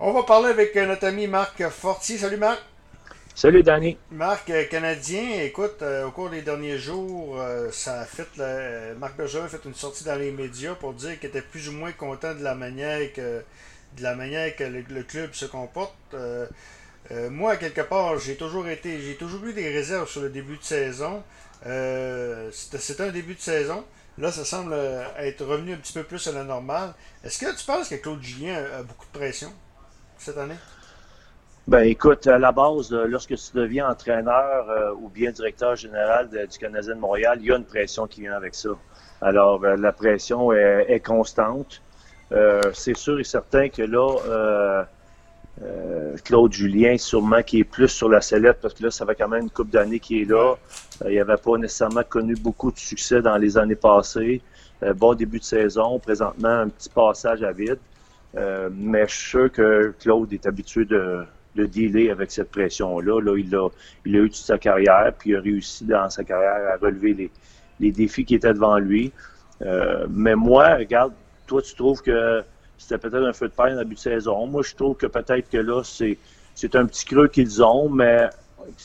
On va parler avec notre ami Marc Fortier. Salut Marc. Salut Danny. Marc, euh, Canadien, écoute, euh, au cours des derniers jours, euh, ça a fait. Marc Bergeron a fait une sortie dans les médias pour dire qu'il était plus ou moins content de la manière que, de la manière que le, club se comporte. moi, quelque part, j'ai toujours été. J'ai toujours eu des réserves sur le début de saison. C'était un début de saison. Là, ça semble être revenu un petit peu plus à la normale. Est-ce que tu penses que Claude Julien a beaucoup de pression? Cette année? Ben écoute, à la base, euh, lorsque tu deviens entraîneur euh, ou bien directeur général du Canadien de Montréal, il y a une pression qui vient avec ça. Alors, euh, la pression est, constante. c'est sûr et certain que là, Claude Julien, sûrement qui est plus sur la sellette, parce que là, ça fait quand même une couple d'années qu'il est là. il n'avait pas nécessairement connu beaucoup de succès dans les années passées. bon début de saison, présentement un petit passage à vide. Mais je suis sûr que Claude est habitué de, de dealer avec cette pression-là. Là, il, a, il a eu toute sa carrière, puis il a réussi dans sa carrière à relever les, les défis qui étaient devant lui. Euh, mais moi, regarde, toi, tu trouves que c'était peut-être un feu de paille en début de saison. Moi, je trouve que peut-être que là, c'est, c'est un petit creux qu'ils ont, mais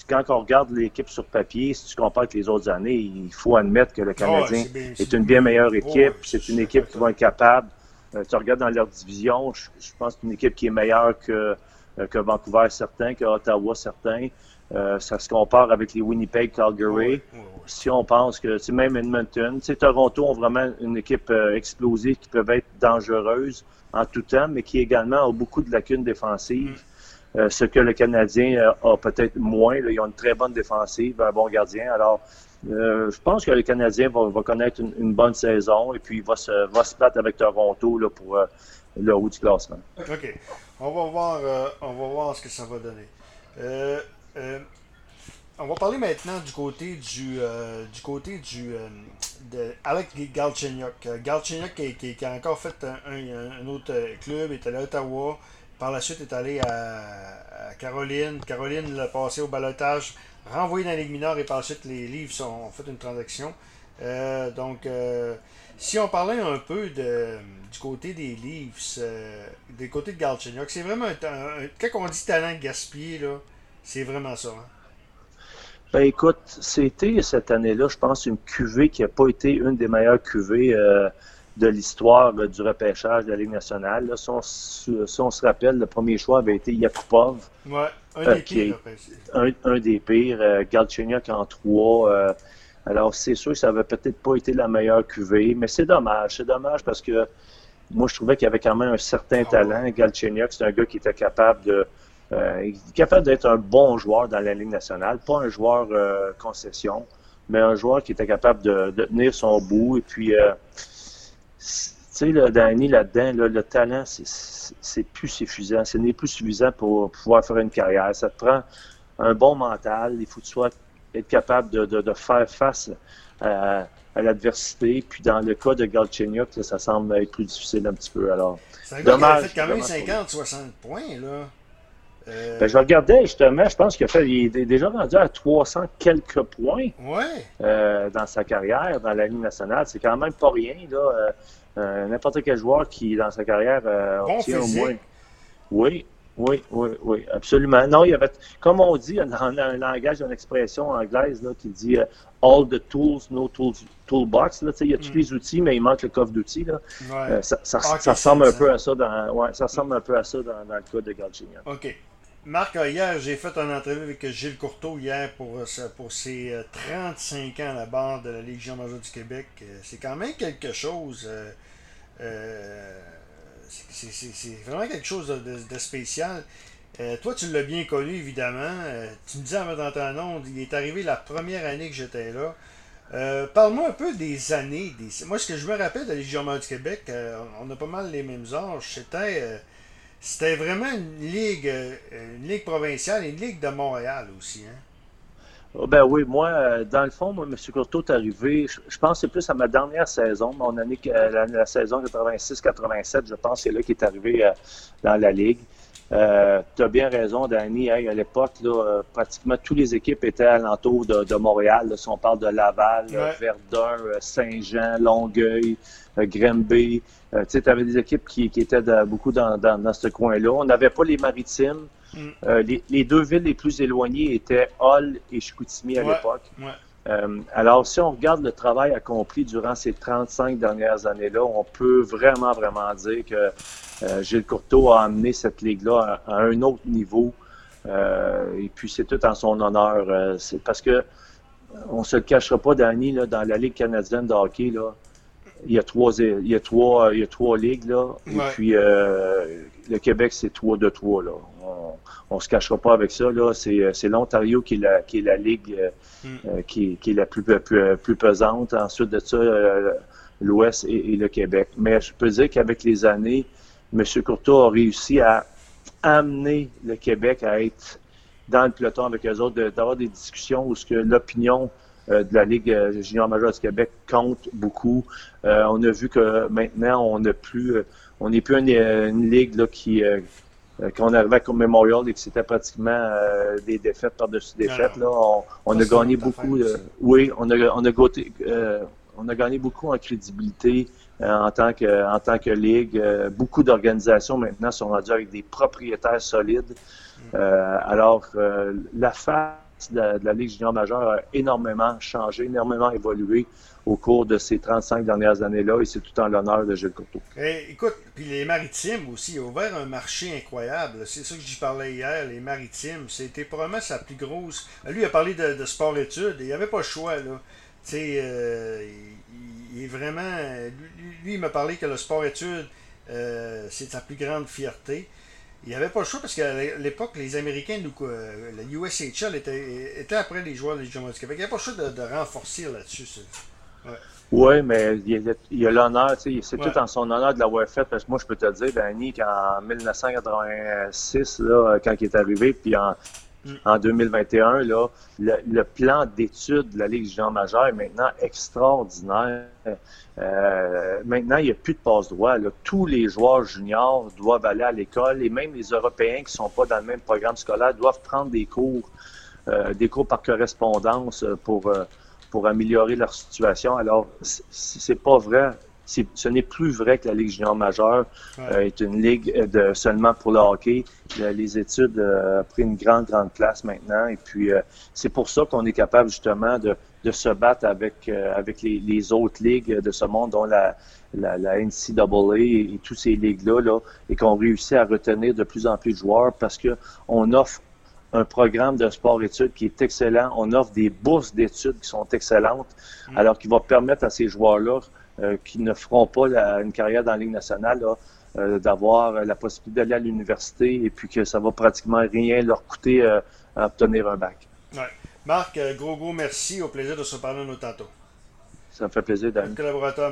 quand on regarde l'équipe sur papier, si tu compares avec les autres années, il faut admettre que le Canadien est, une bien meilleure équipe. c'est une équipe qui va être capable. Euh, tu regardes dans leur division, je, je pense que c'est une équipe qui est meilleure que euh, que Vancouver certain, que Ottawa certain. Euh, ça se compare avec les Winnipeg, Calgary. Si on pense que même Edmonton, Toronto ont vraiment une équipe euh, explosive qui peut être dangereuse en tout temps, mais qui également a beaucoup de lacunes défensives. Mm. ce que le Canadien a peut-être moins. ils ont une très bonne défensive, un bon gardien. Alors, je pense que le Canadien va, connaître une, bonne saison et puis va se, va se battre avec Toronto pour le haut du classement. OK. On va voir, euh, on va voir ce que ça va donner. Euh, euh, on va parler maintenant du côté du du côté du de Galchenyuk. Galchenyuk qui, a encore fait un, autre club, allé à Ottawa. Par la suite est allé à, Caroline. Caroline l'a passé au balotage, renvoyé dans la Ligue mineure et par la suite les Leafs ont, fait une transaction. donc si on parlait un peu du côté des Leafs, euh, des côtés de Galchenyuk, c'est vraiment un, Quand on dit talent gaspillé, là, c'est vraiment ça. Hein? Ben écoute, c'était cette année-là, je pense, une cuvée qui n'a pas été une des meilleures cuvées euh, de l'histoire du repêchage de la Ligue nationale. si, on, se rappelle, le premier choix avait été Yakupov. Ouais, un des pires. un, un, des pires. Galchenyuk en trois. Alors, c'est sûr que ça n'avait peut-être pas été la meilleure cuvée, mais c'est dommage. C'est dommage parce que moi, je trouvais qu'il avait quand même un certain talent. Galchenyuk, c'est un gars qui était capable de euh, capable d'être un bon joueur dans la Ligue nationale, pas un joueur euh, concession, mais un joueur qui était capable de, tenir son bout. Et puis, euh, sais, le Danny, là-dedans, le talent, c'est plus suffisant. Ce n'est plus suffisant pour pouvoir faire une carrière. Ça te prend un bon mental. Il faut que tu sois être capable de, de, faire face à, l'adversité. Puis dans le cas de Galchenyuk, ça semble être plus difficile un petit peu. Alors, c'est un gars qui a fait quand même 50-60 points, là. Euh... Ben, je regardais justement, je pense qu'il a fait, il est déjà rendu à 300 quelques points ouais. euh, dans sa carrière, dans la Ligue nationale. C'est quand même pas rien, là. Euh, N'importe quel joueur qui, dans sa carrière, bon obtient au moins. Oui, oui, oui, oui, absolument. Non, il y avait, comme on dit dans un langage, une expression anglaise là, qui dit all the tools, no tools, toolbox. Là, il y a tous mm. les outils, mais il manque le coffre d'outils. Euh, ça, ça, ressemble un peu à ça dans, ouais, ça ressemble un peu à ça dans, dans le cas de Galchenyuk. OK. Marc, euh, hier, j'ai fait une entrevue avec Gilles Courteau hier pour, pour ses 35 ans à la barre de la Légion majeure du Québec. C'est quand même quelque chose. Euh, c'est vraiment quelque chose de, spécial. Euh, toi, tu l'as bien connu, évidemment. Euh, tu me disais avant ton nom, il est arrivé la première année que j'étais là. Euh, parle-moi un peu des années. Moi, ce que je me rappelle de la Légion du Québec, on a pas mal les mêmes âges. C'était, c'était vraiment une ligue, une ligue provinciale et une ligue de Montréal aussi. Hein? Oh, ben oui, moi, euh, dans le fond, moi, M. Courteau est arrivé, je, pense que c'est plus à ma dernière saison, mon année, la, la saison 86-87, je pense c'est là qu'il est arrivé euh, dans la Ligue. Euh, tu as bien raison, Danny. à l'époque, là, pratiquement toutes les équipes étaient alentour de, de Montréal. si on parle de Laval, Verdun, Saint-Jean, Longueuil, Granby. tu avais des équipes qui, qui étaient beaucoup dans, dans, dans ce coin-là. On n'avait pas les maritimes. Mm. Les, les, deux villes les plus éloignées étaient Hull et Chicoutimi à l'époque. Euh, alors, si on regarde le travail accompli durant ces 35 dernières années-là, on peut vraiment, vraiment dire que euh, Gilles Courteau a amené cette ligue-là à, un autre niveau. Euh, et puis, c'est tout en son honneur. c'est parce que on se le cachera pas, Danny, là, dans la Ligue canadienne de hockey, là, il y a trois, il y a trois, il y a trois ligues, là. Et puis, le Québec, c'est trois de trois, là on se cachera pas avec ça. Là, c'est, euh, l'Ontario qui est la, qui est la ligue euh, mm. euh, qui, est la plus, plus, pesante. Ensuite de ça, l'Ouest et, le Québec. Mais je peux dire qu'avec les années, M. Courtois a réussi à amener le Québec à être dans le peloton avec eux autres, d'avoir des discussions où ce que l'opinion de la Ligue junior majeure du Québec compte beaucoup. on a vu que maintenant, on n'a plus, on n'est plus une, ligue là, qui, quand on arrivait à Memorial et que c'était pratiquement euh, des défaites par-dessus défaites, là, on, a gagné beaucoup. oui, on a, on a, euh, on a gagné beaucoup en crédibilité en tant que en tant que ligue. beaucoup d'organisations maintenant sont rendues avec des propriétaires solides. Mm. alors, la de, la Ligue junior majeure a énormément changé, énormément évolué au cours de ces 35 dernières années-là, et c'est tout en l'honneur de Gilles Courteau. Eh, écoute, puis les maritimes aussi, ont ouvert un marché incroyable. C'est ça que j'y parlais hier, les maritimes. C'était probablement sa plus grosse. Lui, il a parlé de, sport-études, et il n'y avait pas le choix, euh, il, est vraiment. Lui, il m'a parlé que le sport-études, euh, c'est sa plus grande fierté. Il n'y avait pas le choix parce qu'à l'époque, les Américains, nous, la USHL était, était après les joueurs des Jeux du Québec. Il n'y avait pas le choix de, de renforcer là-dessus. Oui, mais il y a, l'honneur, c'est tout en son honneur de l'avoir fait, parce que moi, je peux te dire, Danny, qu'en 1986, là, quand il est arrivé, puis en, mm. en 2021, là, le, plan d'études de la Ligue junior majeure est maintenant extraordinaire. Euh, maintenant, il n'y a plus de passe-droit. Tous les joueurs juniors doivent aller à l'école et même les Européens qui ne sont pas dans le même programme scolaire doivent prendre des cours, euh, des cours par correspondance pour... Euh, pour améliorer leur situation. Alors, c'est pas vrai. Ce n'est plus vrai que la Ligue junior majeure euh, est une ligue de, seulement pour le hockey. Les études euh, ont pris une grande, grande place maintenant. Et puis, euh, c'est pour ça qu'on est capable justement de, de se battre avec, avec les, les, autres ligues de ce monde, dont la, la, la NCAA et, et toutes ces ligues-là, là, et qu'on réussit à retenir de plus en plus de joueurs parce qu'on offre un programme de sport-études qui est excellent. On offre des bourses d'études qui sont excellentes, mm. alors qui va permettre à ces joueurs-là euh, qui ne feront pas une carrière dans la Ligue nationale euh, d'avoir la possibilité d'aller à l'université et puis que ça va pratiquement rien leur coûter euh, à obtenir un bac. Ouais. Marc, gros gros merci. Au plaisir de se parler nous tantôt. Ça me fait plaisir, Dan. Collaborateur